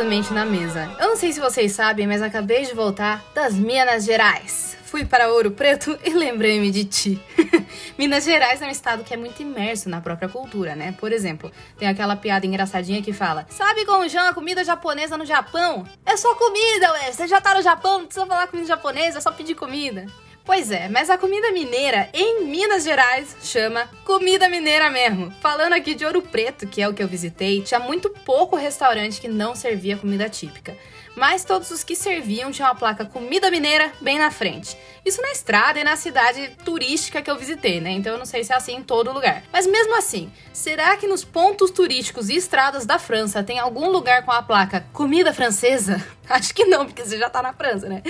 a na Mesa. Eu não sei se vocês sabem, mas acabei de voltar das Minas Gerais. Fui para Ouro Preto e lembrei-me de ti. Minas Gerais é um estado que é muito imerso na própria cultura, né? Por exemplo, tem aquela piada engraçadinha que fala: Sabe como chama comida japonesa no Japão? É só comida, ué! Você já tá no Japão, não precisa falar comida japonesa, é só pedir comida. Pois é, mas a comida mineira em Minas Gerais chama comida mineira mesmo. Falando aqui de Ouro Preto, que é o que eu visitei, tinha muito pouco restaurante que não servia comida típica. Mas todos os que serviam tinham a placa comida mineira bem na frente. Isso na estrada e na cidade turística que eu visitei, né? Então eu não sei se é assim em todo lugar. Mas mesmo assim, será que nos pontos turísticos e estradas da França tem algum lugar com a placa comida francesa? Acho que não, porque você já tá na França, né?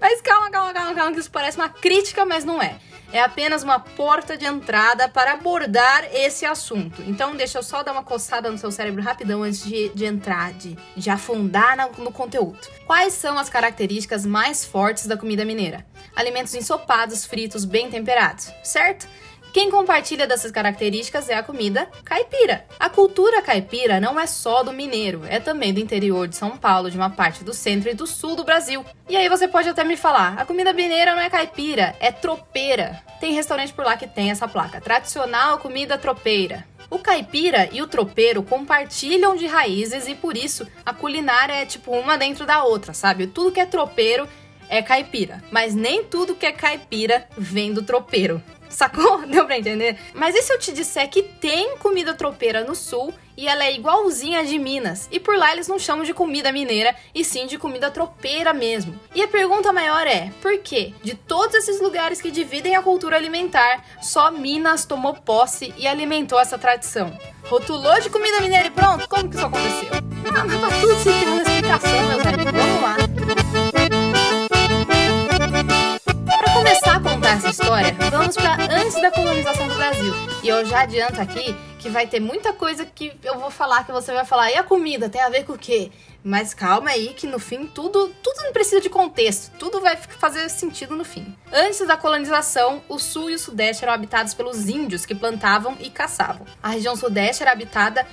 Mas calma, calma, calma, calma, que isso parece uma crítica, mas não é. É apenas uma porta de entrada para abordar esse assunto. Então, deixa eu só dar uma coçada no seu cérebro rapidão antes de, de entrar, de, de afundar no, no conteúdo. Quais são as características mais fortes da comida mineira? Alimentos ensopados, fritos, bem temperados, certo? Quem compartilha dessas características é a comida caipira. A cultura caipira não é só do mineiro, é também do interior de São Paulo, de uma parte do centro e do sul do Brasil. E aí você pode até me falar: a comida mineira não é caipira, é tropeira. Tem restaurante por lá que tem essa placa: tradicional comida tropeira. O caipira e o tropeiro compartilham de raízes e por isso a culinária é tipo uma dentro da outra, sabe? Tudo que é tropeiro é caipira, mas nem tudo que é caipira vem do tropeiro. Sacou? Deu pra entender? Mas e se eu te disser que tem comida tropeira no sul e ela é igualzinha a de Minas? E por lá eles não chamam de comida mineira e sim de comida tropeira mesmo. E a pergunta maior é: por que, de todos esses lugares que dividem a cultura alimentar, só Minas tomou posse e alimentou essa tradição? Rotulou de comida mineira e pronto? Como que isso aconteceu? Eu já adianto aqui que vai ter muita coisa que eu vou falar que você vai falar. E a comida tem a ver com o quê? Mas calma aí que no fim tudo, tudo não precisa de contexto, tudo vai fazer sentido no fim. Antes da colonização, o sul e o sudeste eram habitados pelos índios que plantavam e caçavam. A região sudeste era habitada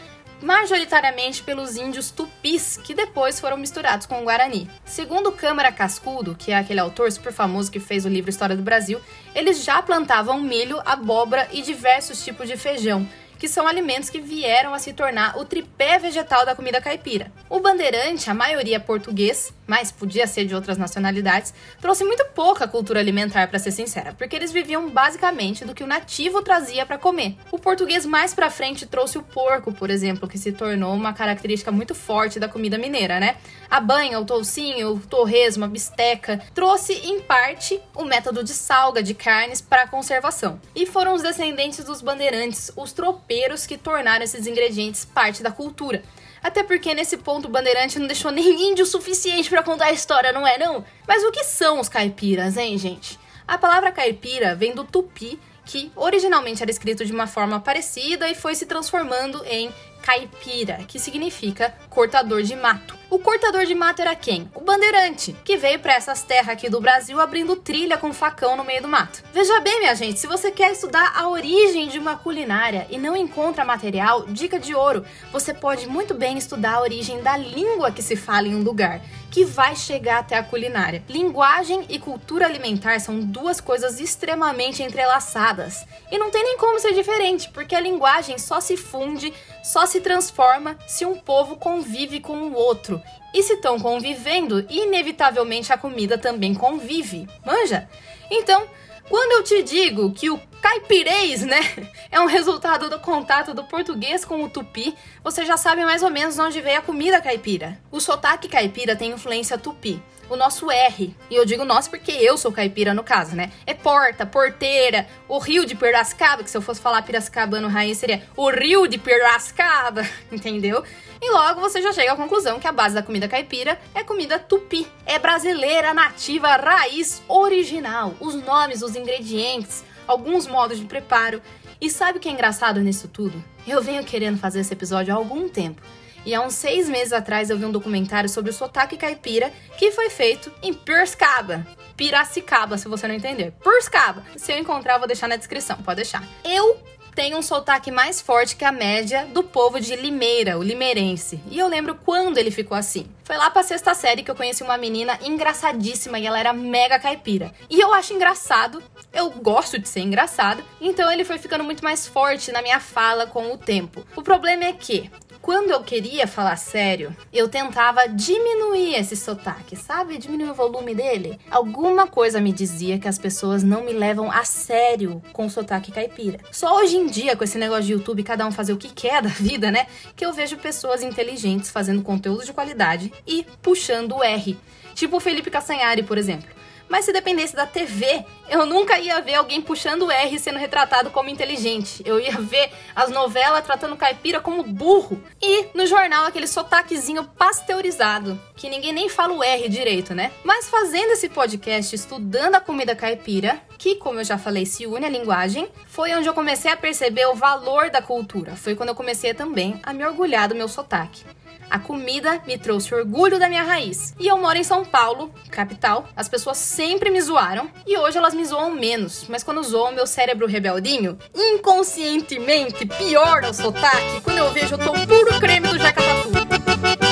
majoritariamente pelos índios tupis, que depois foram misturados com o Guarani. Segundo Câmara Cascudo, que é aquele autor super famoso que fez o livro História do Brasil, eles já plantavam milho, abóbora e diversos tipos de feijão, que são alimentos que vieram a se tornar o tripé vegetal da comida caipira. O bandeirante, a maioria português, mas podia ser de outras nacionalidades, trouxe muito pouca cultura alimentar, para ser sincera, porque eles viviam basicamente do que o nativo trazia para comer. O português mais para frente trouxe o porco, por exemplo, que se tornou uma característica muito forte da comida mineira, né? A banha, o toucinho, o torresmo, a bisteca, trouxe em parte o método de salga de carnes para conservação. E foram os descendentes dos bandeirantes, os tropeiros que tornaram esses ingredientes parte da cultura. Até porque nesse ponto o Bandeirante não deixou nem índio suficiente para contar a história, não é não? Mas o que são os caipiras, hein, gente? A palavra caipira vem do tupi, que originalmente era escrito de uma forma parecida e foi se transformando em caipira, que significa cortador de mato. O cortador de mato era quem? O bandeirante, que veio para essas terras aqui do Brasil abrindo trilha com facão no meio do mato. Veja bem, minha gente, se você quer estudar a origem de uma culinária e não encontra material, dica de ouro, você pode muito bem estudar a origem da língua que se fala em um lugar que vai chegar até a culinária. Linguagem e cultura alimentar são duas coisas extremamente entrelaçadas. E não tem nem como ser diferente, porque a linguagem só se funde, só se transforma se um povo convive com o outro. E se estão convivendo, inevitavelmente a comida também convive. Manja? Então, quando eu te digo que o caipirês, né, é um resultado do contato do português com o tupi, você já sabe mais ou menos onde veio a comida caipira. O sotaque caipira tem influência tupi. O nosso R, e eu digo nosso porque eu sou caipira no caso, né? É porta, porteira, o rio de Piracicaba, que se eu fosse falar piracicabano raiz seria o rio de Piracicaba, entendeu? E logo você já chega à conclusão que a base da comida caipira é comida tupi. É brasileira, nativa, raiz, original. Os nomes, os ingredientes, alguns modos de preparo E sabe o que é engraçado nisso tudo? Eu venho querendo fazer esse episódio há algum tempo. E há uns seis meses atrás eu vi um documentário sobre o sotaque caipira que foi feito em Piracicaba. Piracicaba, se você não entender. Piracicaba. Se eu encontrar, eu vou deixar na descrição, pode deixar. Eu tenho um sotaque mais forte que a média do povo de Limeira, o limeirense. E eu lembro quando ele ficou assim. Foi lá pra sexta série que eu conheci uma menina engraçadíssima e ela era mega caipira. E eu acho engraçado, eu gosto de ser engraçado, então ele foi ficando muito mais forte na minha fala com o tempo. O problema é que quando eu queria falar sério, eu tentava diminuir esse sotaque, sabe? Diminuir o volume dele. Alguma coisa me dizia que as pessoas não me levam a sério com o sotaque caipira. Só hoje em dia, com esse negócio de YouTube, cada um fazer o que quer da vida, né? Que eu vejo pessoas inteligentes fazendo conteúdo de qualidade e puxando o R. Tipo o Felipe Cassanhari, por exemplo. Mas se dependesse da TV, eu nunca ia ver alguém puxando o R sendo retratado como inteligente. Eu ia ver as novelas tratando caipira como burro. E no jornal aquele sotaquezinho pasteurizado, que ninguém nem fala o R direito, né? Mas fazendo esse podcast, estudando a comida caipira, que, como eu já falei, se une à linguagem, foi onde eu comecei a perceber o valor da cultura. Foi quando eu comecei também a me orgulhar do meu sotaque. A comida me trouxe orgulho da minha raiz. E eu moro em São Paulo, capital. As pessoas sempre me zoaram e hoje elas me zoam menos. Mas quando zoam meu cérebro rebeldinho, inconscientemente piora o sotaque quando eu vejo eu tô puro creme do Jacatatu.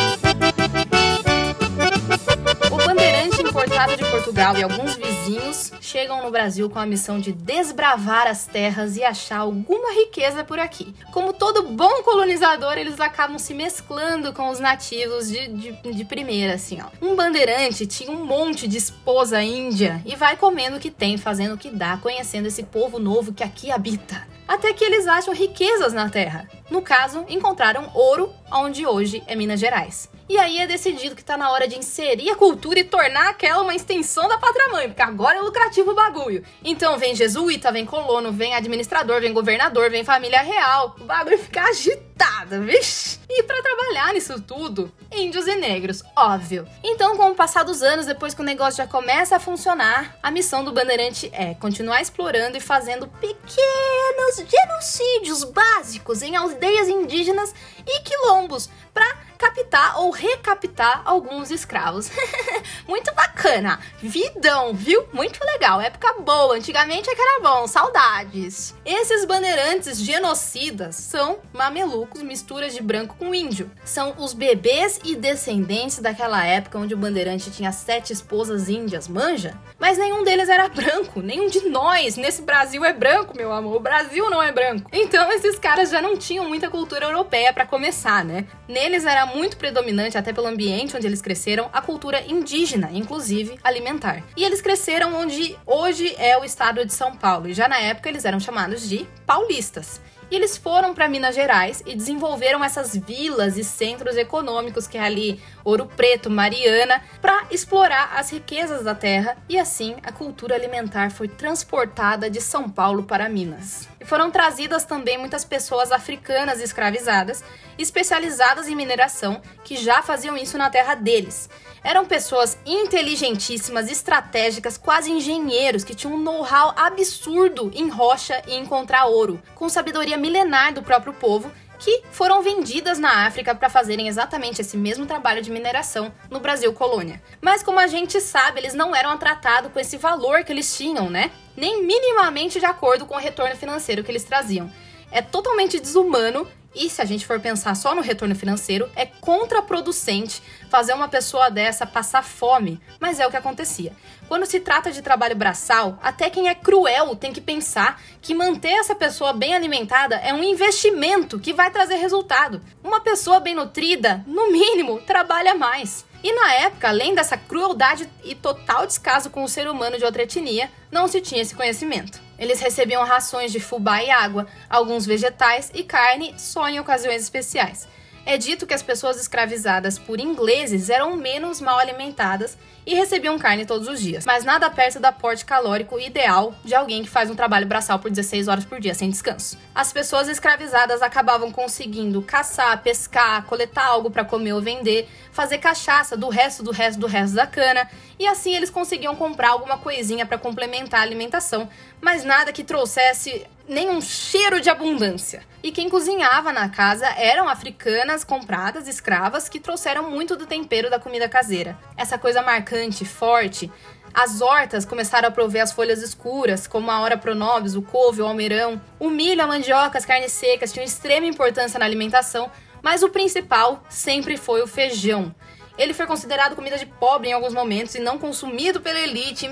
Portugal e alguns vizinhos chegam no Brasil com a missão de desbravar as terras e achar alguma riqueza por aqui. Como todo bom colonizador, eles acabam se mesclando com os nativos de, de, de primeira, assim, ó. Um bandeirante tinha um monte de esposa índia e vai comendo o que tem, fazendo o que dá, conhecendo esse povo novo que aqui habita. Até que eles acham riquezas na terra. No caso, encontraram ouro, onde hoje é Minas Gerais. E aí é decidido que tá na hora de inserir a cultura e tornar aquela uma extensão da pátria mãe, porque agora é lucrativo o bagulho. Então vem jesuíta, vem colono, vem administrador, vem governador, vem família real. O bagulho fica agitado, vixi. E para trabalhar nisso tudo, índios e negros, óbvio. Então, com o passar dos anos, depois que o negócio já começa a funcionar, a missão do Bandeirante é continuar explorando e fazendo pequenos genocídios básicos em aldeias indígenas e quilombos para captar ou recapitar alguns escravos. Muito bacana. Vidão, viu? Muito legal. Época boa. Antigamente é que era bom. Saudades. Esses bandeirantes genocidas são mamelucos, misturas de branco com índio. São os bebês e descendentes daquela época onde o bandeirante tinha sete esposas índias, manja? Mas nenhum deles era branco. Nenhum de nós nesse Brasil é branco, meu amor. O Brasil não é branco. Então esses caras já não tinham muita cultura europeia para começar, né? Neles era muito predominante, até pelo ambiente onde eles cresceram, a cultura indígena, inclusive alimentar. E eles cresceram onde hoje é o estado de São Paulo, e já na época eles eram chamados de paulistas. E eles foram para Minas Gerais e desenvolveram essas vilas e centros econômicos que é ali Ouro Preto, Mariana, para explorar as riquezas da terra e assim a cultura alimentar foi transportada de São Paulo para Minas. E foram trazidas também muitas pessoas africanas escravizadas, especializadas em mineração, que já faziam isso na terra deles. Eram pessoas inteligentíssimas, estratégicas, quase engenheiros que tinham um know-how absurdo em rocha e encontrar ouro, com sabedoria milenar do próprio povo que foram vendidas na África para fazerem exatamente esse mesmo trabalho de mineração no Brasil colônia. Mas como a gente sabe, eles não eram tratados com esse valor que eles tinham, né? Nem minimamente de acordo com o retorno financeiro que eles traziam. É totalmente desumano e se a gente for pensar só no retorno financeiro, é contraproducente fazer uma pessoa dessa passar fome, mas é o que acontecia. Quando se trata de trabalho braçal, até quem é cruel tem que pensar que manter essa pessoa bem alimentada é um investimento que vai trazer resultado. Uma pessoa bem nutrida, no mínimo, trabalha mais. E na época, além dessa crueldade e total descaso com o ser humano de outra etnia, não se tinha esse conhecimento. Eles recebiam rações de fubá e água, alguns vegetais e carne só em ocasiões especiais. É dito que as pessoas escravizadas por ingleses eram menos mal alimentadas e recebiam carne todos os dias, mas nada perto do aporte calórico ideal de alguém que faz um trabalho braçal por 16 horas por dia sem descanso. As pessoas escravizadas acabavam conseguindo caçar, pescar, coletar algo para comer ou vender, fazer cachaça do resto do resto do resto da cana, e assim eles conseguiam comprar alguma coisinha para complementar a alimentação, mas nada que trouxesse nenhum cheiro de abundância. E quem cozinhava na casa eram africanas compradas, escravas, que trouxeram muito do tempero da comida caseira. Essa coisa marcante, forte. As hortas começaram a prover as folhas escuras, como a hora pronobis, o couve, o almeirão. O milho, a mandioca, as carnes secas tinham extrema importância na alimentação, mas o principal sempre foi o feijão. Ele foi considerado comida de pobre em alguns momentos e não consumido pela elite,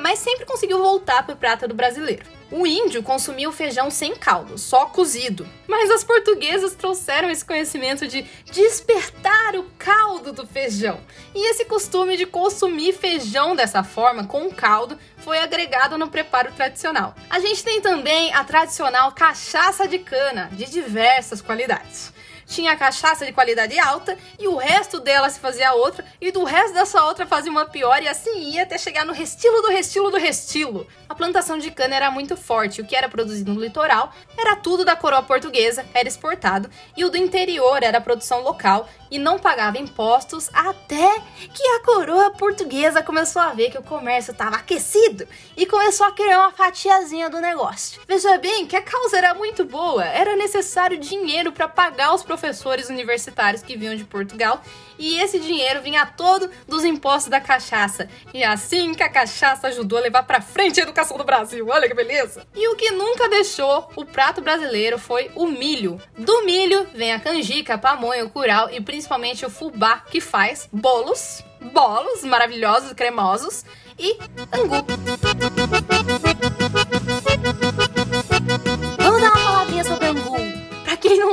mas sempre conseguiu voltar para o prato do brasileiro. O índio consumia o feijão sem caldo, só cozido. Mas as portuguesas trouxeram esse conhecimento de despertar o caldo do feijão. E esse costume de consumir feijão dessa forma, com caldo, foi agregado no preparo tradicional. A gente tem também a tradicional cachaça de cana, de diversas qualidades tinha cachaça de qualidade alta e o resto dela se fazia outra e do resto dessa outra fazia uma pior e assim ia até chegar no restilo do restilo do restilo. A plantação de cana era muito forte, o que era produzido no litoral era tudo da coroa portuguesa, era exportado e o do interior era produção local e não pagava impostos até que a coroa portuguesa começou a ver que o comércio estava aquecido e começou a querer uma fatiazinha do negócio. Veja bem que a causa era muito boa, era necessário dinheiro para pagar os professores universitários que vinham de Portugal e esse dinheiro vinha todo dos impostos da cachaça. E é assim que a cachaça ajudou a levar para frente a educação do Brasil. Olha que beleza! E o que nunca deixou o prato brasileiro foi o milho. Do milho vem a canjica, a pamonha, o curau e principalmente o fubá, que faz bolos, bolos maravilhosos, cremosos e angu.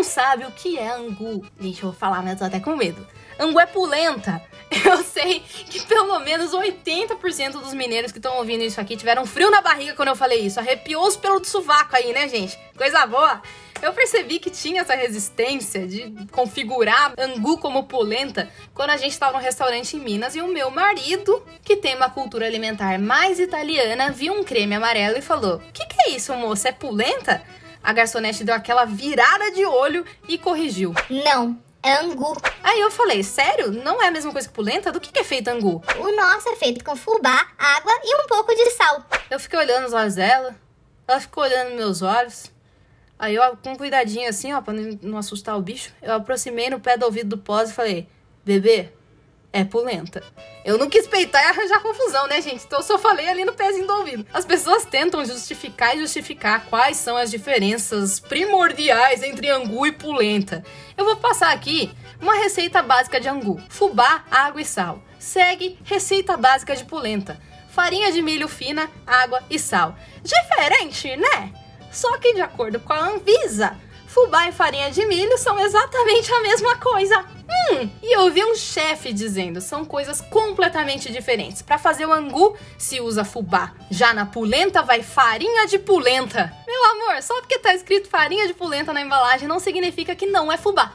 Sabe o que é angu, gente, eu vou falar, mas eu tô até com medo. Angu é pulenta. Eu sei que pelo menos 80% dos mineiros que estão ouvindo isso aqui tiveram frio na barriga quando eu falei isso. Arrepiou os pelos do sovaco aí, né, gente? Coisa boa. Eu percebi que tinha essa resistência de configurar angu como polenta quando a gente estava no restaurante em Minas e o meu marido, que tem uma cultura alimentar mais italiana, viu um creme amarelo e falou: "Que que é isso, moça? É polenta?" A garçonete deu aquela virada de olho e corrigiu. Não, é angu. Aí eu falei, sério? Não é a mesma coisa que polenta? Do que, que é feito angu? O nosso é feito com fubá, água e um pouco de sal. Eu fiquei olhando os olhos dela, ela ficou olhando meus olhos. Aí eu, com cuidadinho assim, ó, pra não assustar o bicho, eu aproximei no pé do ouvido do pós e falei, bebê, é polenta. Eu não quis peitar e arranjar confusão, né, gente? Então eu só falei ali no pezinho do ouvido. As pessoas tentam justificar e justificar quais são as diferenças primordiais entre angu e polenta. Eu vou passar aqui uma receita básica de angu: fubá, água e sal. Segue receita básica de polenta: farinha de milho fina, água e sal. Diferente, né? Só que de acordo com a Anvisa, fubá e farinha de milho são exatamente a mesma coisa. Hum, e eu ouvi um chefe dizendo, são coisas completamente diferentes. Para fazer o angu se usa fubá, já na polenta vai farinha de polenta. Meu amor, só porque tá escrito farinha de polenta na embalagem não significa que não é fubá.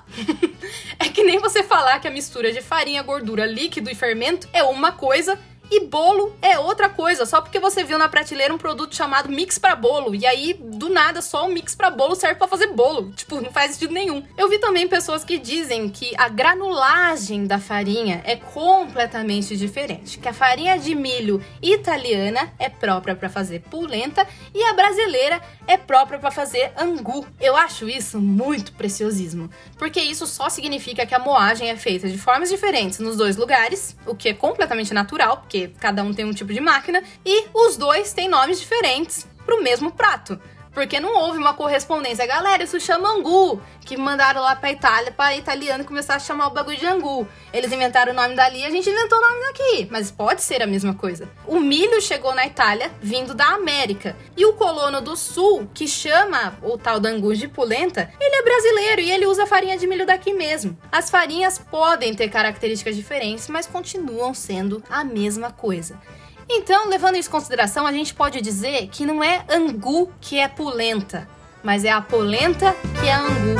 é que nem você falar que a mistura de farinha, gordura, líquido e fermento é uma coisa e bolo é outra coisa, só porque você viu na prateleira um produto chamado mix para bolo e aí do nada só o mix para bolo serve para fazer bolo. Tipo, não faz sentido nenhum. Eu vi também pessoas que dizem que a granulagem da farinha é completamente diferente, que a farinha de milho italiana é própria para fazer polenta e a brasileira é própria para fazer angu. Eu acho isso muito preciosismo, porque isso só significa que a moagem é feita de formas diferentes nos dois lugares, o que é completamente natural, porque cada um tem um tipo de máquina, e os dois têm nomes diferentes para o mesmo prato. Porque não houve uma correspondência. Galera, isso chama angu. Que mandaram lá pra Itália, pra italiano começar a chamar o bagulho de angu. Eles inventaram o nome dali, a gente inventou o nome daqui. Mas pode ser a mesma coisa. O milho chegou na Itália vindo da América. E o colono do sul, que chama o tal da angu de polenta, ele é brasileiro e ele usa farinha de milho daqui mesmo. As farinhas podem ter características diferentes, mas continuam sendo a mesma coisa. Então, levando isso em consideração, a gente pode dizer que não é angu que é polenta, mas é a polenta que é angu.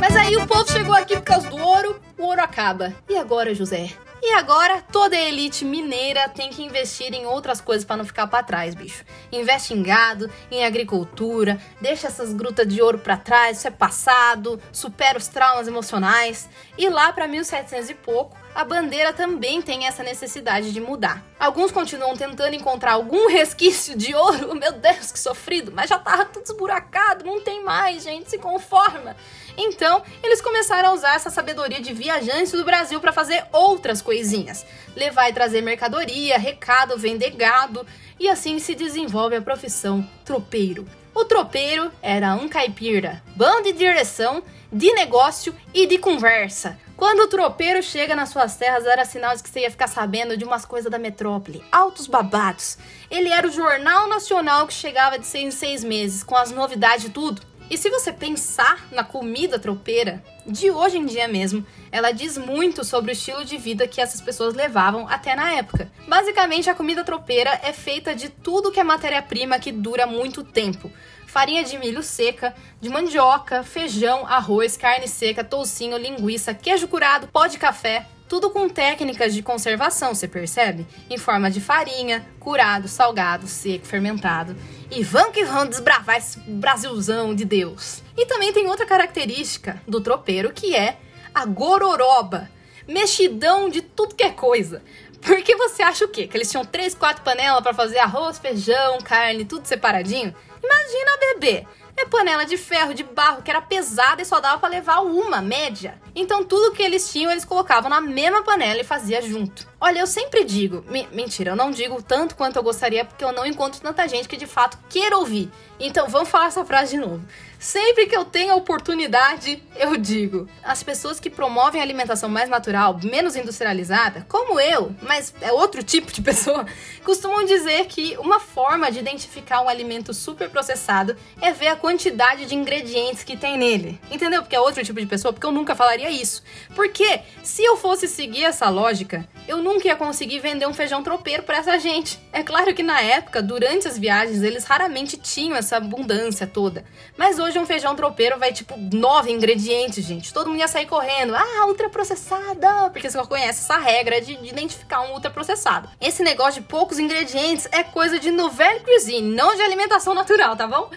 Mas aí o povo chegou aqui por causa do ouro, o ouro acaba. E agora, José? E agora, toda a elite mineira tem que investir em outras coisas para não ficar para trás, bicho. Investe em gado, em agricultura, deixa essas grutas de ouro para trás, isso é passado, supera os traumas emocionais. E lá para 1700 e pouco, a bandeira também tem essa necessidade de mudar. Alguns continuam tentando encontrar algum resquício de ouro, meu Deus, que sofrido, mas já tava tudo esburacado, não tem mais, gente, se conforma. Então, eles começaram a usar essa sabedoria de viajantes do Brasil para fazer outras coisinhas. Levar e trazer mercadoria, recado, vender gado, e assim se desenvolve a profissão tropeiro. O tropeiro era um caipira, bom de direção, de negócio e de conversa. Quando o tropeiro chega nas suas terras, era sinal de que você ia ficar sabendo de umas coisas da metrópole. Altos babados. Ele era o jornal nacional que chegava de seis em seis meses, com as novidades e tudo. E se você pensar na comida tropeira, de hoje em dia mesmo, ela diz muito sobre o estilo de vida que essas pessoas levavam até na época. Basicamente, a comida tropeira é feita de tudo que é matéria-prima que dura muito tempo. Farinha de milho seca, de mandioca, feijão, arroz, carne seca, toucinho, linguiça, queijo curado, pó de café, tudo com técnicas de conservação, você percebe? Em forma de farinha, curado, salgado, seco, fermentado. E vamos que vamos desbravar esse Brasilzão de Deus. E também tem outra característica do tropeiro que é a gororoba. Mexidão de tudo que é coisa. Porque você acha o quê? Que eles tinham três, quatro panelas para fazer arroz, feijão, carne, tudo separadinho? Imagina bebê. É panela de ferro, de barro, que era pesada e só dava para levar uma, média. Então tudo que eles tinham, eles colocavam na mesma panela e fazia junto. Olha, eu sempre digo, mentira, eu não digo tanto quanto eu gostaria, porque eu não encontro tanta gente que de fato queira ouvir. Então vamos falar essa frase de novo. Sempre que eu tenho a oportunidade, eu digo. As pessoas que promovem alimentação mais natural, menos industrializada, como eu, mas é outro tipo de pessoa, costumam dizer que uma forma de identificar um alimento super processado é ver a quantidade de ingredientes que tem nele. Entendeu? Porque é outro tipo de pessoa, porque eu nunca falaria isso. Porque se eu fosse seguir essa lógica, eu nunca ia conseguir vender um feijão tropeiro para essa gente. É claro que na época, durante as viagens, eles raramente tinham essa abundância toda. Mas hoje um feijão tropeiro vai tipo nove ingredientes, gente. Todo mundo ia sair correndo. Ah, ultraprocessada! Porque você só conhece essa regra de, de identificar um ultraprocessado. Esse negócio de poucos ingredientes é coisa de nouvelle cuisine, não de alimentação natural, tá bom?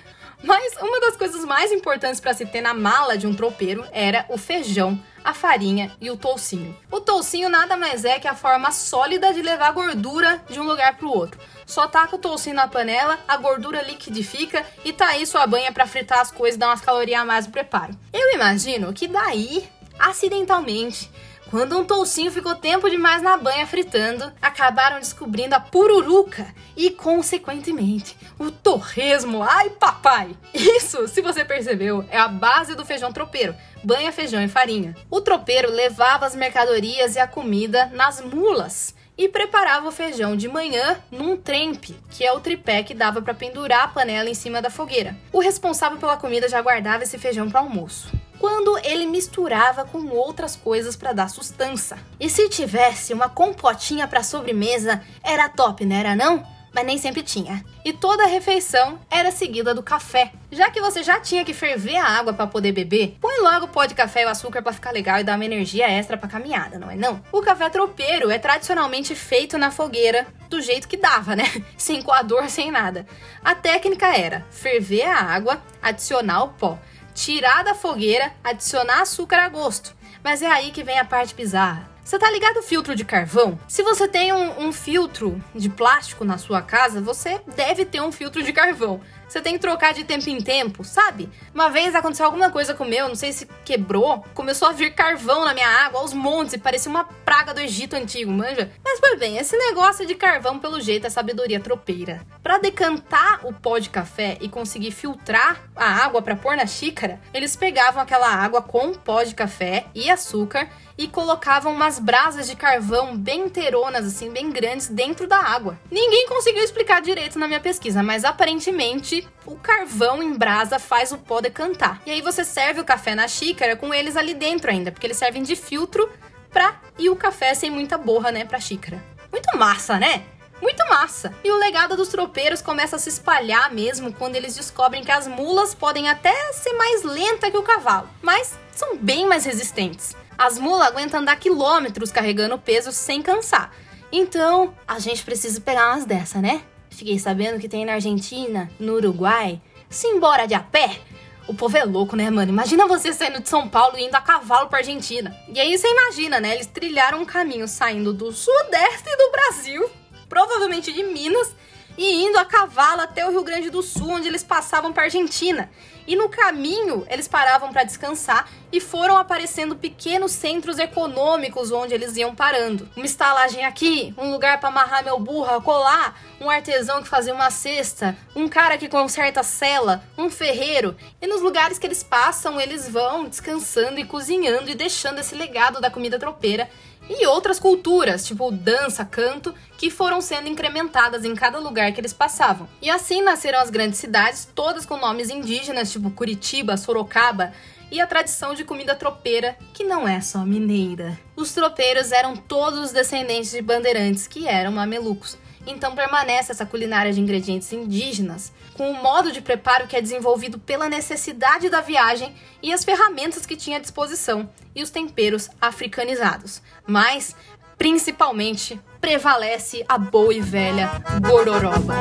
Mas uma das coisas mais importantes para se ter na mala de um tropeiro era o feijão, a farinha e o toucinho. O toucinho nada mais é que a forma sólida de levar gordura de um lugar para o outro. Só taca o toucinho na panela, a gordura liquidifica e tá aí sua banha para fritar as coisas e dar umas calorias a mais no preparo. Eu imagino que daí, acidentalmente, quando um toucinho ficou tempo demais na banha fritando, acabaram descobrindo a pururuca e, consequentemente, o torresmo. Ai, papai! Isso, se você percebeu, é a base do feijão tropeiro. Banha, feijão e farinha. O tropeiro levava as mercadorias e a comida nas mulas e preparava o feijão de manhã num trempe, que é o tripé que dava para pendurar a panela em cima da fogueira. O responsável pela comida já guardava esse feijão para almoço quando ele misturava com outras coisas para dar sustância. E se tivesse uma compotinha para sobremesa, era top, não era não? Mas nem sempre tinha. E toda a refeição era seguida do café. Já que você já tinha que ferver a água para poder beber, põe logo o pó de café e o açúcar para ficar legal e dar uma energia extra para caminhada, não é não? O café tropeiro é tradicionalmente feito na fogueira do jeito que dava, né? Sem coador, sem nada. A técnica era ferver a água, adicionar o pó tirar da fogueira, adicionar açúcar a gosto. Mas é aí que vem a parte bizarra. Você tá ligado o filtro de carvão? Se você tem um, um, filtro de plástico na sua casa, você deve ter um filtro de carvão. Você tem que trocar de tempo em tempo, sabe? Uma vez aconteceu alguma coisa com o meu, não sei se quebrou, começou a vir carvão na minha água, aos montes, parecia uma praga do Egito antigo, manja? Mas, pois bem, esse negócio de carvão, pelo jeito, é sabedoria tropeira. Para decantar o pó de café e conseguir filtrar a água para pôr na xícara, eles pegavam aquela água com pó de café e açúcar e colocavam umas brasas de carvão bem inteironas, assim, bem grandes, dentro da água. Ninguém conseguiu explicar direito na minha pesquisa, mas aparentemente o carvão em brasa faz o pó decantar. E aí você serve o café na xícara com eles ali dentro ainda, porque eles servem de filtro pra ir o café sem muita borra, né, pra xícara. Muito massa, né? Muito massa! E o legado dos tropeiros começa a se espalhar mesmo quando eles descobrem que as mulas podem até ser mais lenta que o cavalo, mas são bem mais resistentes. As mulas aguentam andar quilômetros carregando peso sem cansar. Então, a gente precisa pegar umas dessa, né? Fiquei sabendo que tem na Argentina, no Uruguai. Simbora de a pé! O povo é louco, né, mano? Imagina você saindo de São Paulo e indo a cavalo pra Argentina. E aí você imagina, né? Eles trilharam um caminho saindo do sudeste do Brasil, provavelmente de Minas, e indo a cavalo até o Rio Grande do Sul, onde eles passavam para Argentina. E no caminho, eles paravam para descansar e foram aparecendo pequenos centros econômicos onde eles iam parando. Uma estalagem aqui, um lugar para amarrar meu burro, colar, um artesão que fazia uma cesta, um cara que conserta cela, um ferreiro. E nos lugares que eles passam, eles vão descansando e cozinhando e deixando esse legado da comida tropeira e outras culturas, tipo dança, canto, que foram sendo incrementadas em cada lugar que eles passavam. E assim nasceram as grandes cidades, todas com nomes indígenas, tipo Curitiba, Sorocaba, e a tradição de comida tropeira, que não é só mineira. Os tropeiros eram todos os descendentes de bandeirantes, que eram mamelucos. Então permanece essa culinária de ingredientes indígenas, com o modo de preparo que é desenvolvido pela necessidade da viagem e as ferramentas que tinha à disposição, e os temperos africanizados. Mas, principalmente, prevalece a boa e velha gororoba.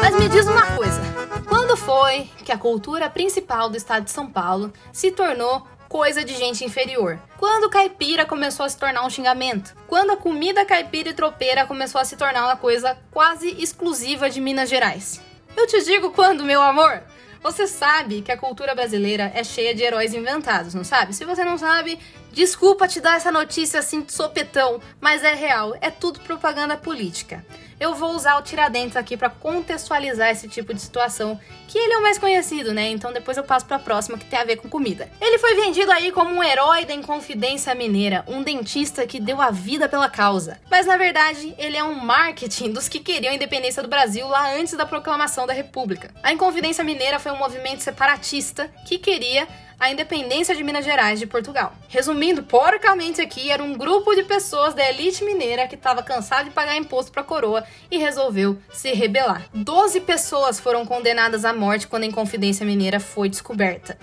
Mas me diz uma coisa: quando foi que a cultura principal do estado de São Paulo se tornou coisa de gente inferior. Quando caipira começou a se tornar um xingamento. Quando a comida caipira e tropeira começou a se tornar uma coisa quase exclusiva de Minas Gerais. Eu te digo quando, meu amor? Você sabe que a cultura brasileira é cheia de heróis inventados, não sabe? Se você não sabe, desculpa te dar essa notícia assim de sopetão, mas é real, é tudo propaganda política eu vou usar o Tiradentes aqui para contextualizar esse tipo de situação, que ele é o mais conhecido, né? Então depois eu passo para a próxima que tem a ver com comida. Ele foi vendido aí como um herói da Inconfidência Mineira, um dentista que deu a vida pela causa. Mas na verdade, ele é um marketing dos que queriam a independência do Brasil lá antes da proclamação da República. A Inconfidência Mineira foi um movimento separatista que queria a independência de Minas Gerais de Portugal. Resumindo porcamente aqui, era um grupo de pessoas da elite mineira que estava cansado de pagar imposto para a coroa e resolveu se rebelar. Doze pessoas foram condenadas à morte quando a Inconfidência Mineira foi descoberta.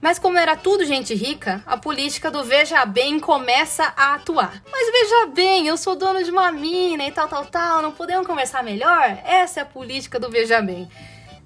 Mas como era tudo gente rica, a política do veja bem começa a atuar. Mas veja bem, eu sou dono de uma mina e tal, tal, tal, não podemos conversar melhor? Essa é a política do veja bem.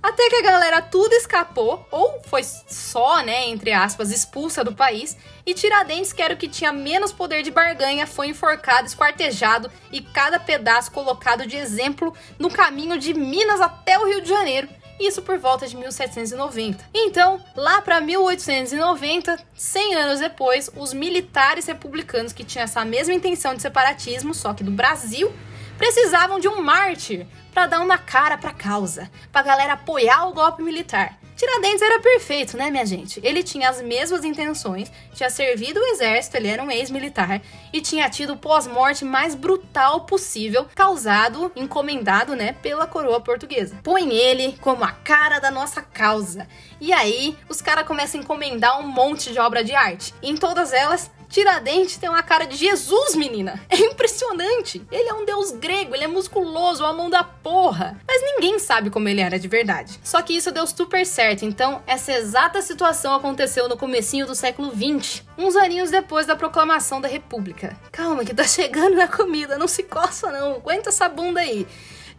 Até que a galera tudo escapou, ou foi só, né, entre aspas, expulsa do país, e Tiradentes, que era o que tinha menos poder de barganha, foi enforcado, esquartejado e cada pedaço colocado de exemplo no caminho de Minas até o Rio de Janeiro. Isso por volta de 1790. Então, lá para 1890, 100 anos depois, os militares republicanos que tinham essa mesma intenção de separatismo, só que do Brasil, precisavam de um mártir para dar uma cara pra causa, pra galera apoiar o golpe militar. Tiradentes era perfeito, né, minha gente? Ele tinha as mesmas intenções, tinha servido o exército, ele era um ex-militar e tinha tido o pós-morte mais brutal possível, causado, encomendado, né, pela coroa portuguesa. Põe ele como a cara da nossa causa. E aí, os caras começam a encomendar um monte de obra de arte. E em todas elas, Tiradentes tem uma cara de Jesus, menina. É impressionante. Ele é um deus grego, ele é musculoso, a mão da porra. Mas ninguém sabe como ele era de verdade. Só que isso deu super certo, então essa exata situação aconteceu no comecinho do século 20, uns aninhos depois da proclamação da República. Calma que tá chegando na comida, não se coça não, aguenta essa bunda aí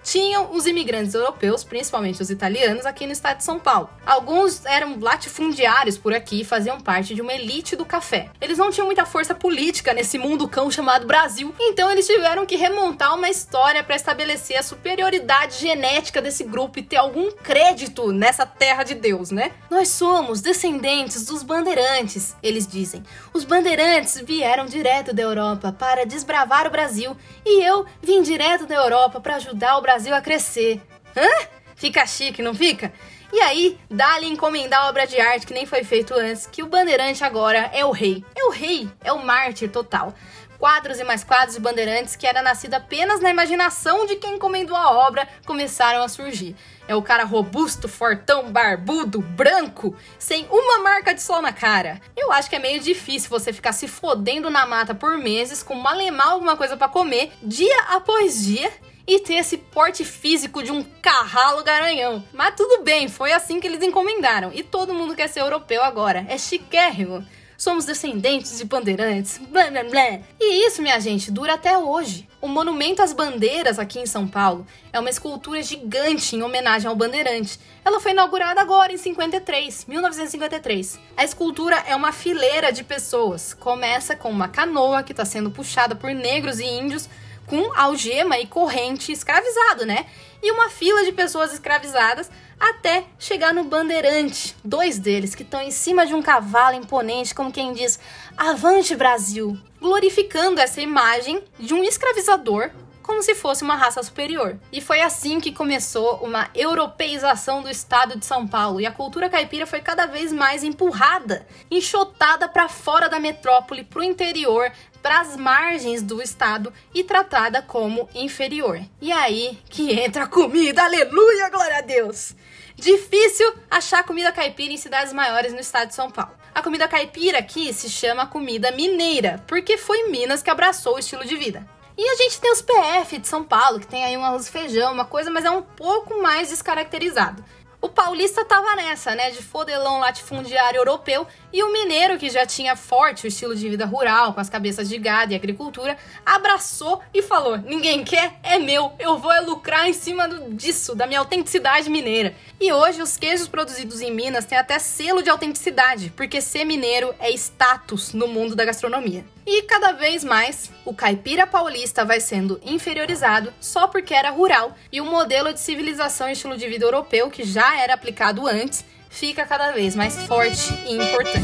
tinham os imigrantes europeus, principalmente os italianos, aqui no estado de São Paulo. Alguns eram latifundiários por aqui e faziam parte de uma elite do café. Eles não tinham muita força política nesse mundo cão chamado Brasil, então eles tiveram que remontar uma história para estabelecer a superioridade genética desse grupo e ter algum crédito nessa terra de Deus, né? Nós somos descendentes dos bandeirantes, eles dizem. Os bandeirantes vieram direto da Europa para desbravar o Brasil e eu vim direto da Europa para ajudar o Brasil Brasil a crescer. Hã? Fica chique, não fica? E aí, dá-lhe encomendar obra de arte que nem foi feito antes, que o Bandeirante agora é o rei. É o rei, é o mártir total. Quadros e mais quadros de Bandeirantes, que era nascido apenas na imaginação de quem encomendou a obra, começaram a surgir. É o cara robusto, fortão, barbudo, branco, sem uma marca de sol na cara. Eu acho que é meio difícil você ficar se fodendo na mata por meses com malemar alguma coisa para comer, dia após dia, e ter esse porte físico de um carralo garanhão. Mas tudo bem, foi assim que eles encomendaram. E todo mundo quer ser europeu agora. É chiquérrimo. somos descendentes de bandeirantes, blá blá blá. E isso, minha gente, dura até hoje. O Monumento às Bandeiras aqui em São Paulo é uma escultura gigante em homenagem ao bandeirante. Ela foi inaugurada agora em 53, 1953. A escultura é uma fileira de pessoas. Começa com uma canoa que está sendo puxada por negros e índios com algema e corrente escravizado, né? E uma fila de pessoas escravizadas até chegar no bandeirante. Dois deles que estão em cima de um cavalo imponente, como quem diz: Avante Brasil! Glorificando essa imagem de um escravizador como se fosse uma raça superior. E foi assim que começou uma europeização do estado de São Paulo e a cultura caipira foi cada vez mais empurrada, enxotada para fora da metrópole, para o interior, para as margens do estado e tratada como inferior. E aí que entra a comida, aleluia, glória a Deus! Difícil achar comida caipira em cidades maiores no estado de São Paulo. A comida caipira aqui se chama comida mineira, porque foi Minas que abraçou o estilo de vida. E a gente tem os PF de São Paulo, que tem aí um arroz e feijão, uma coisa, mas é um pouco mais descaracterizado. O paulista tava nessa, né, de fodelão latifundiário europeu, e o mineiro, que já tinha forte o estilo de vida rural, com as cabeças de gado e agricultura, abraçou e falou: ninguém quer, é meu, eu vou é lucrar em cima do, disso, da minha autenticidade mineira. E hoje os queijos produzidos em Minas têm até selo de autenticidade, porque ser mineiro é status no mundo da gastronomia. E cada vez mais, o caipira paulista vai sendo inferiorizado só porque era rural, e o modelo de civilização e estilo de vida europeu, que já era aplicado antes, fica cada vez mais forte e importante.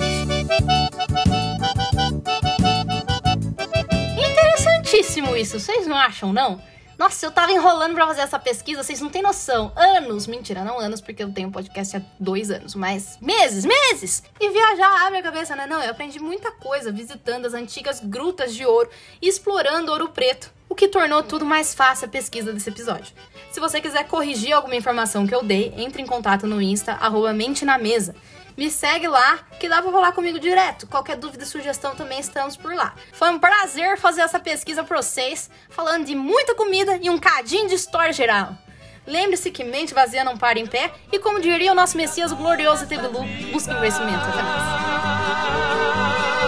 Interessantíssimo isso, vocês não acham, não? Nossa, eu tava enrolando pra fazer essa pesquisa, vocês não têm noção. Anos, mentira, não anos, porque eu tenho podcast há dois anos, mas meses, meses! E viajar abre a cabeça, né? Não, eu aprendi muita coisa visitando as antigas grutas de ouro e explorando ouro preto, o que tornou tudo mais fácil a pesquisa desse episódio. Se você quiser corrigir alguma informação que eu dei, entre em contato no Insta, arroba mente na mesa. Me segue lá, que dá pra falar comigo direto. Qualquer dúvida sugestão também estamos por lá. Foi um prazer fazer essa pesquisa pra vocês, falando de muita comida e um cadinho de história geral. Lembre-se que mente vazia não para em pé, e como diria o nosso Messias, o glorioso Tebilu, busque conhecimento. Até mais.